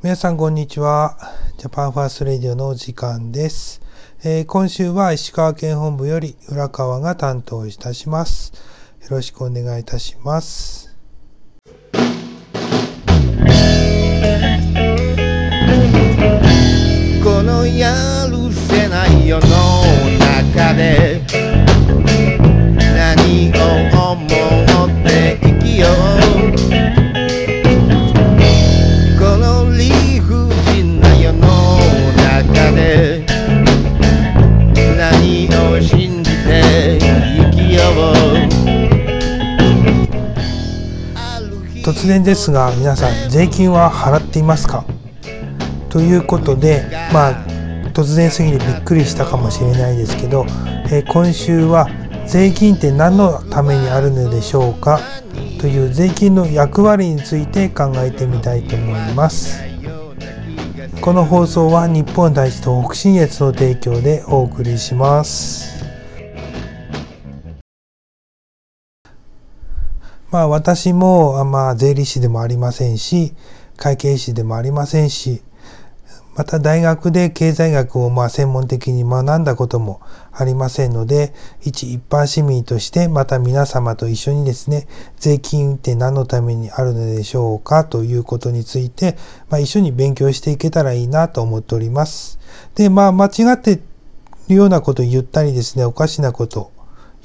皆さんこんにちは。ジャパンファーストレディオのお時間です。えー今週は石川県本部より浦川が担当いたします。よろしくお願いいたします。このやるせない世の中で何を思って生きよう突然ですが皆さん税金は払っていますか？ということでまあ突然すぎてびっくりしたかもしれないですけど、えー今週は税金って何のためにあるのでしょうか？という税金の役割について考えてみたいと思います。この放送は日本第一東北信越の提供でお送りします。まあ私もまあ税理士でもありませんし、会計士でもありませんし、また大学で経済学をまあ専門的に学んだこともありませんので、一一般市民としてまた皆様と一緒にですね、税金って何のためにあるのでしょうかということについて、まあ、一緒に勉強していけたらいいなと思っております。で、まあ間違ってるようなこと言ったりですね、おかしなこと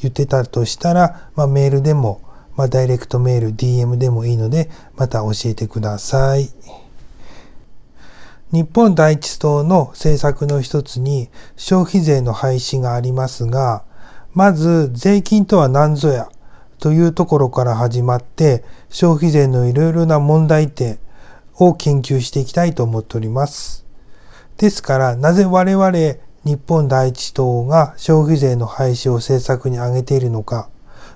言ってたとしたら、まあ、メールでも、まあ、ダイレクトメール、DM でもいいので、また教えてください。日本第一党の政策の一つに消費税の廃止がありますが、まず税金とは何ぞやというところから始まって消費税のいろいろな問題点を研究していきたいと思っております。ですから、なぜ我々日本第一党が消費税の廃止を政策に挙げているのか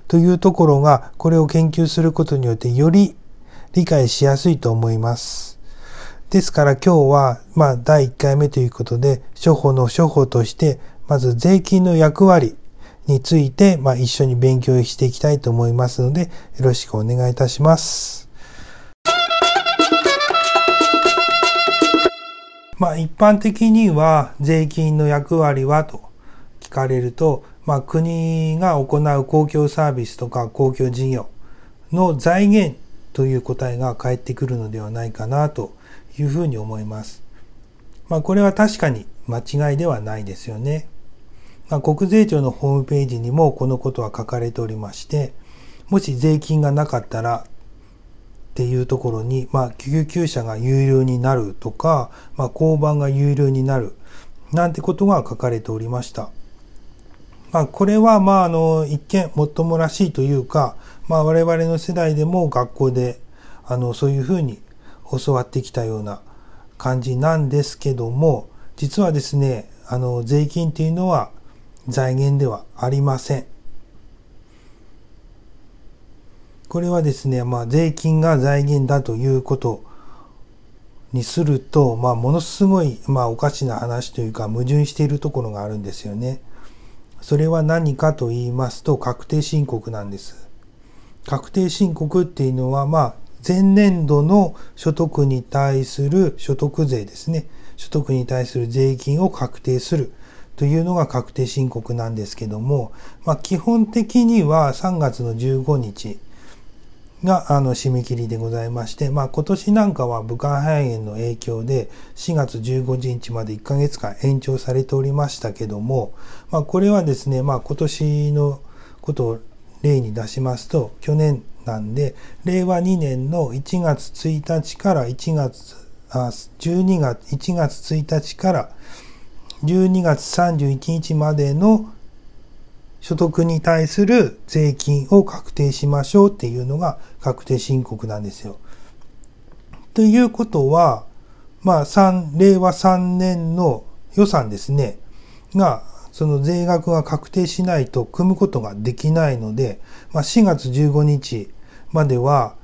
というところが、これを研究することによってより理解しやすいと思います。ですから今日は、まあ、第1回目ということで、処方の処方として、まず税金の役割について、まあ、一緒に勉強していきたいと思いますので、よろしくお願いいたします。まあ、一般的には税金の役割はと聞かれると、まあ、国が行う公共サービスとか公共事業の財源という答えが返ってくるのではないかなというふうに思います。まあ、これは確かに間違いではないですよね。まあ、国税庁のホームページにもこのことは書かれておりまして、もし税金がなかったらっていうところに、まあ、救急車が有料になるとか、まあ、交番が有料になるなんてことが書かれておりました。まあ、これは、まあ、あの、一見もっともらしいというか、まあ、我々の世代でも学校で、あの、そういうふうに教わってきたような感じなんですけども、実はですね、あの、税金っていうのは財源ではありません。これはですね、まあ、税金が財源だということにすると、まあ、ものすごい、まあ、おかしな話というか、矛盾しているところがあるんですよね。それは何かと言いますと、確定申告なんです。確定申告っていうのは、まあ、前年度の所得に対する所得税ですね。所得に対する税金を確定するというのが確定申告なんですけども、まあ、基本的には3月の15日があの締め切りでございまして、まあ、今年なんかは武漢肺炎の影響で4月15日まで1ヶ月間延長されておりましたけども、まあ、これはですね、まあ、今年のことを例に出しますと去年なんで令和2年の1月1日から1月あ12月1月1日から12月31日までの所得に対する税金を確定しましょうっていうのが確定申告なんですよ。ということは、まあ、3令和3年の予算ですね、が、その税額が確定しないと組むことができないので、まあ、4月15日までは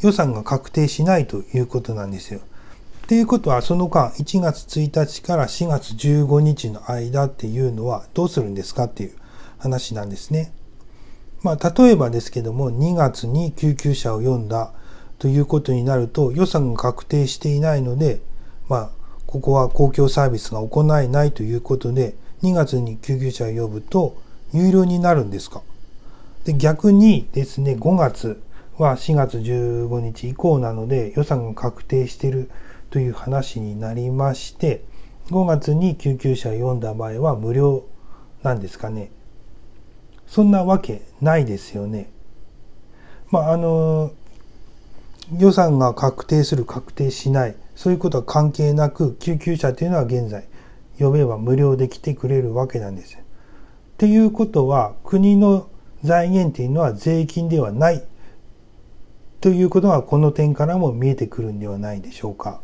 予算が確定しないということなんですよ。ていうことはその間1月1日から4月15日の間っていうのはどうするんですかっていう話なんですね。まあ例えばですけども2月に救急車を呼んだということになると予算が確定していないので、まあ、ここは公共サービスが行えないということで、2月に救急車を呼ぶと有料になるんですかで逆にですね、5月は4月15日以降なので予算が確定しているという話になりまして、5月に救急車を呼んだ場合は無料なんですかね。そんなわけないですよね。まあ、あの、予算が確定する、確定しない、そういうことは関係なく、救急車というのは現在、呼べば無料で来てくれるわけなんです。っていうことは、国の財源というのは税金ではないということがこの点からも見えてくるんではないでしょうか。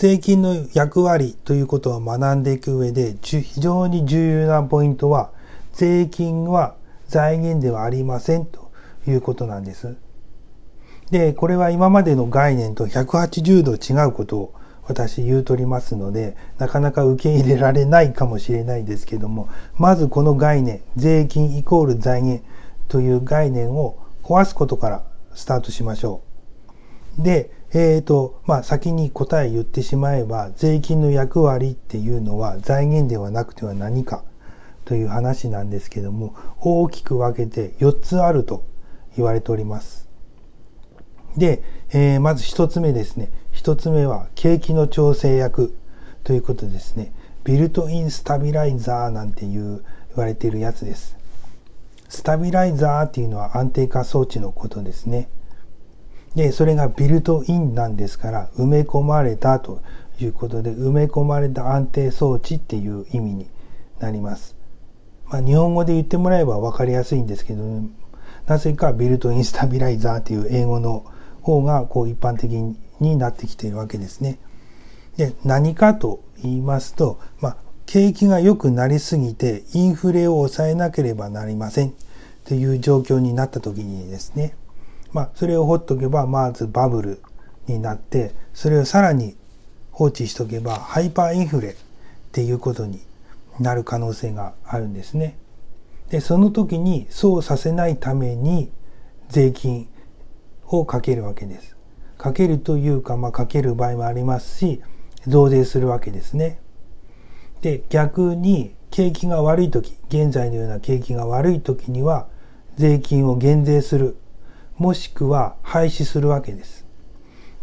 税金の役割ということを学んでいく上で非常に重要なポイントは税金は財源ではありませんということなんです。で、これは今までの概念と180度違うことを私言うとりますので、なかなか受け入れられないかもしれないですけども、まずこの概念、税金イコール財源という概念を壊すことからスタートしましょう。で、えっ、ー、と、まあ、先に答え言ってしまえば、税金の役割っていうのは財源ではなくては何かという話なんですけども、大きく分けて4つあると言われております。で、えー、まず1つ目ですね。1つ目は景気の調整役ということですね。ビルトインスタビライザーなんていう言われているやつです。スタビライザーっていうのは安定化装置のことですね。で、それがビルトインなんですから、埋め込まれたということで、埋め込まれた安定装置っていう意味になります。まあ、日本語で言ってもらえば分かりやすいんですけど、なぜかビルトインスタビライザーっていう英語の方がこう一般的になってきているわけですね。で、何かと言いますと、まあ、景気が良くなりすぎてインフレを抑えなければなりませんという状況になった時にですね、まあ、それを放っとけば、まずバブルになって、それをさらに放置しとけば、ハイパーインフレっていうことになる可能性があるんですね。で、その時にそうさせないために税金をかけるわけです。かけるというか、まあ、かける場合もありますし、増税するわけですね。で、逆に景気が悪い時、現在のような景気が悪い時には、税金を減税するもしくは廃止するわけです。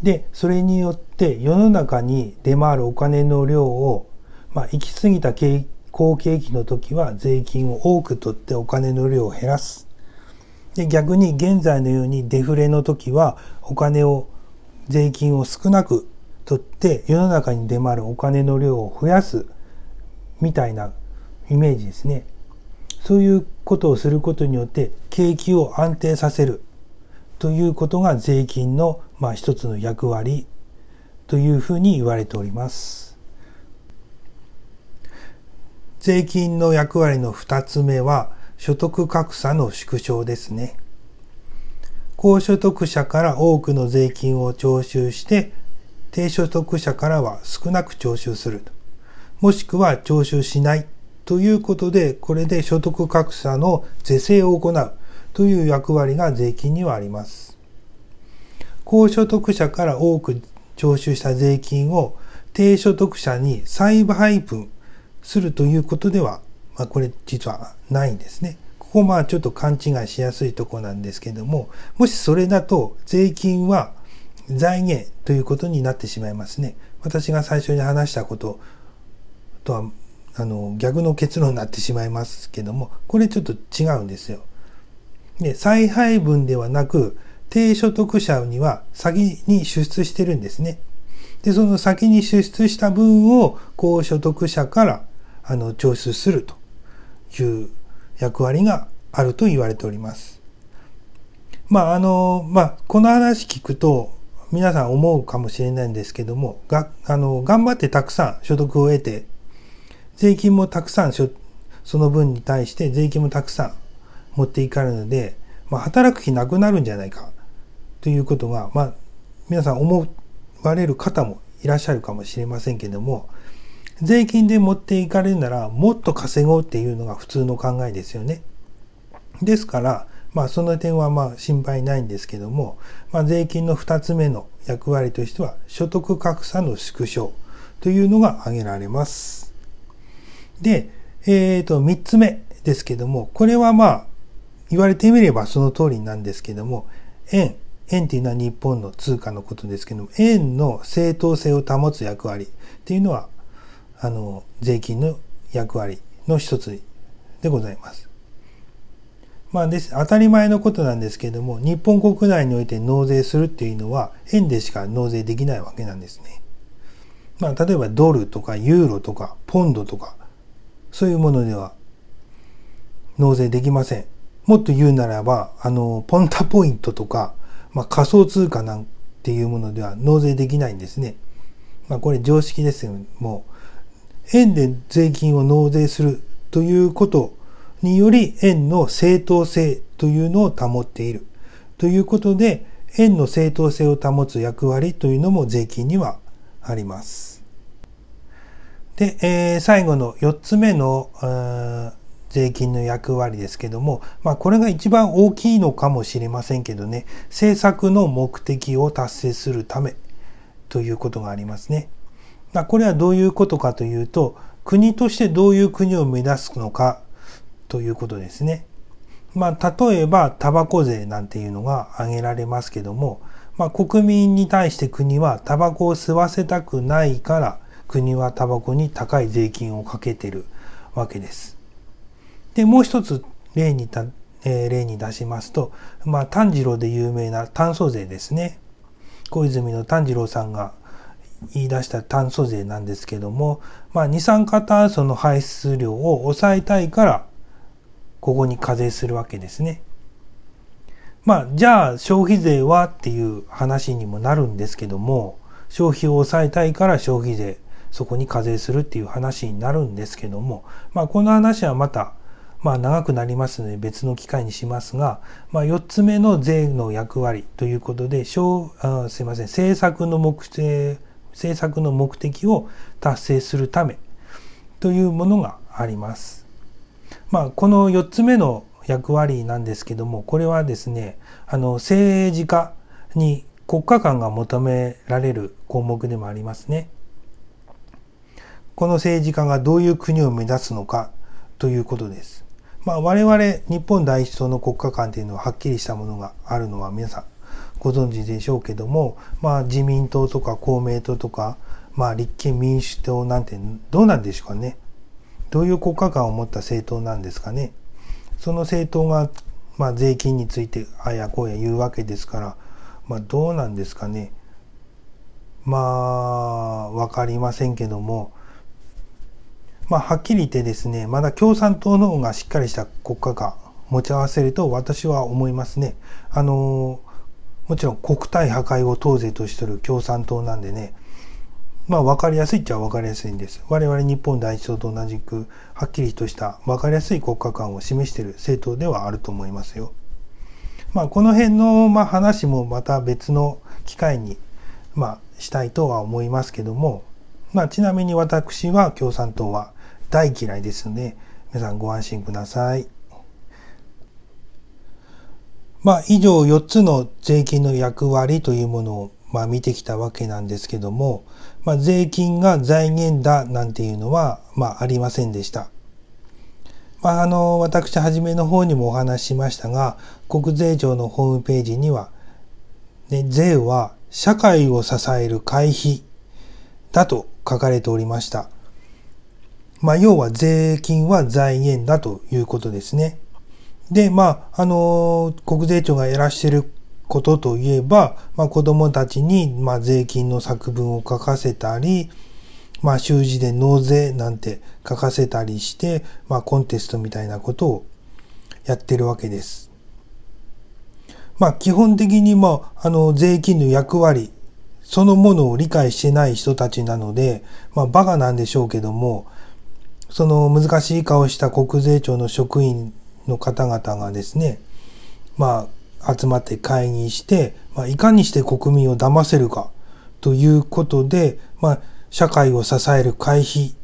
で、それによって世の中に出回るお金の量を、まあ、行き過ぎた好景気の時は税金を多く取ってお金の量を減らす。で、逆に現在のようにデフレの時はお金を、税金を少なく取って世の中に出回るお金の量を増やすみたいなイメージですね。そういうことをすることによって景気を安定させる。ということが税金の、まあ、一つの役割というふうに言われております。税金の役割の二つ目は所得格差の縮小ですね。高所得者から多くの税金を徴収して低所得者からは少なく徴収する。もしくは徴収しないということで、これで所得格差の是正を行う。という役割が税金にはあります。高所得者から多く徴収した税金を低所得者に再配分するということでは、まあ、これ実はないんですね。ここまあちょっと勘違いしやすいとこなんですけども、もしそれだと税金は財源ということになってしまいますね。私が最初に話したこととはあの逆の結論になってしまいますけども、これちょっと違うんですよ。で、再配分ではなく、低所得者には先に支出してるんですね。で、その先に支出した分を高所得者からあの徴収するという役割があると言われております。まあ、あの、まあ、この話聞くと皆さん思うかもしれないんですけども、が、あの、頑張ってたくさん所得を得て、税金もたくさんその分に対して税金もたくさん持っていかれるので、まあ、働く気なくなるんじゃないかということが、まあ、皆さん思われる方もいらっしゃるかもしれませんけども、税金で持っていかれるならもっと稼ごうっていうのが普通の考えですよね。ですから、まあその点はまあ心配ないんですけども、まあ、税金の2つ目の役割としては所得格差の縮小というのが挙げられます。で、えっ、ー、と3つ目ですけども、これはまあ言われてみればその通りなんですけども、円、円っていうのは日本の通貨のことですけども、円の正当性を保つ役割っていうのは、あの、税金の役割の一つでございます。まあです、当たり前のことなんですけども、日本国内において納税するっていうのは、円でしか納税できないわけなんですね。まあ、例えばドルとかユーロとかポンドとか、そういうものでは納税できません。もっと言うならば、あの、ポンタポイントとか、まあ、仮想通貨なんていうものでは納税できないんですね。まあ、これ常識ですよ。もう、円で税金を納税するということにより、円の正当性というのを保っている。ということで、円の正当性を保つ役割というのも税金にはあります。で、えー、最後の4つ目の税金の役割ですけども、まあこれが一番大きいのかもしれませんけどね、政策の目的を達成するためということがありますね。まあ、これはどういうことかというと、国としてどういう国を目指すのかということですね。まあ例えばタバコ税なんていうのが挙げられますけども、まあ国民に対して国はタバコを吸わせたくないから国はタバコに高い税金をかけてるわけです。で、もう一つ例にた、えー、例に出しますと、まあ、炭治郎で有名な炭素税ですね。小泉の炭治郎さんが言い出した炭素税なんですけども、まあ、二酸化炭素の排出量を抑えたいから、ここに課税するわけですね。まあ、じゃあ消費税はっていう話にもなるんですけども、消費を抑えたいから消費税、そこに課税するっていう話になるんですけども、まあ、この話はまたまあ長くなりますので別の機会にしますが、まあ、4つ目の税の役割ということで、あすいません、政策の目的、政策の目的を達成するためというものがあります。まあ、この4つ目の役割なんですけども、これはですね、あの、政治家に国家間が求められる項目でもありますね。この政治家がどういう国を目指すのかということです。まあ、我々日本第一党の国家観というのははっきりしたものがあるのは皆さんご存知でしょうけども、まあ、自民党とか公明党とか、まあ、立憲民主党なんてどうなんでしょうかね。どういう国家観を持った政党なんですかね。その政党が、まあ、税金についてあやこうや言うわけですから、まあ、どうなんですかね。まあ、わかりませんけども、まあ、はっきり言ってですね、まだ共産党の方がしっかりした国家が持ち合わせると私は思いますね。あの、もちろん国体破壊を当然としてる共産党なんでね、まあ分かりやすいっちゃ分かりやすいんです。我々日本第一党と同じくはっきりとした分かりやすい国家観を示している政党ではあると思いますよ。まあこの辺のまあ話もまた別の機会にまあしたいとは思いますけども、まあちなみに私は共産党は大嫌いですので、皆さんご安心ください。まあ、以上4つの税金の役割というものを、まあ、見てきたわけなんですけども、まあ、税金が財源だなんていうのは、まあ、ありませんでした。まあ、あの、私、はじめの方にもお話ししましたが、国税庁のホームページには、ね、税は社会を支える会費だと書かれておりました。まあ、要は税金は財源だということですね。で、まあ、あの、国税庁がやらしてることといえば、まあ、子供たちに、まあ、税金の作文を書かせたり、まあ、習字で納税なんて書かせたりして、まあ、コンテストみたいなことをやってるわけです。まあ、基本的に、まあ、あの、税金の役割そのものを理解してない人たちなので、まあ、バカなんでしょうけども、その難しい顔した国税庁の職員の方々がですね、まあ、集まって会議して、まあ、いかにして国民を騙せるかということで、まあ、社会を支える会費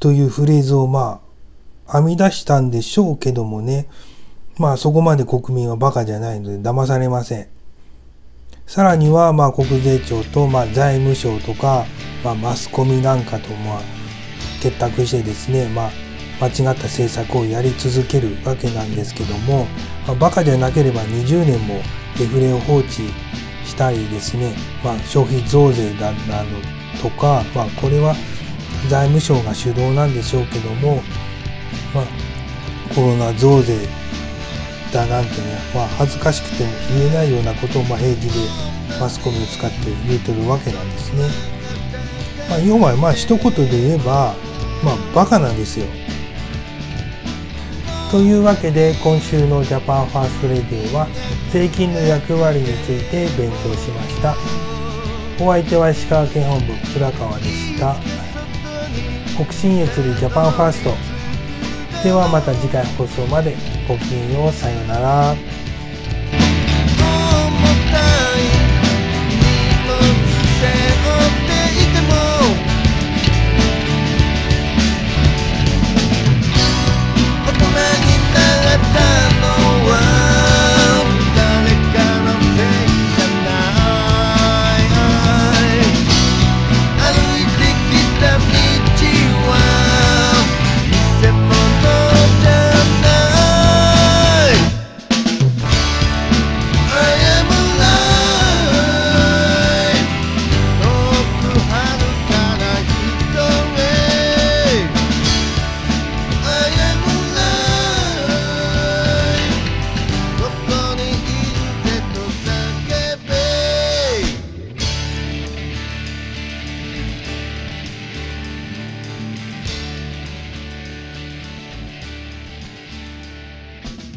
というフレーズをまあ、編み出したんでしょうけどもね、まあそこまで国民はバカじゃないので騙されません。さらにはまあ国税庁とまあ財務省とか、まあ、マスコミなんかとまあ結託してですね、まあ、間違った政策をやり続けるわけなんですけども、まあ、バカじゃなければ20年もデフレを放置したりですね、まあ、消費増税だなどとか、まあ、これは財務省が主導なんでしょうけども、まあ、コロナ増税だなんてね、まあ、恥ずかしくても言えないようなことをま平気でマスコミを使って言うてるわけなんですね。まあ、要はまあ一言で言えば、まあ、バカなんですよ。というわけで今週のジャパンファーストレディオは税金の役割について勉強しました。お相手は石川県本部浦川でした。北信越でジャパンファーストではまた次回放送までごきげんようさようなら。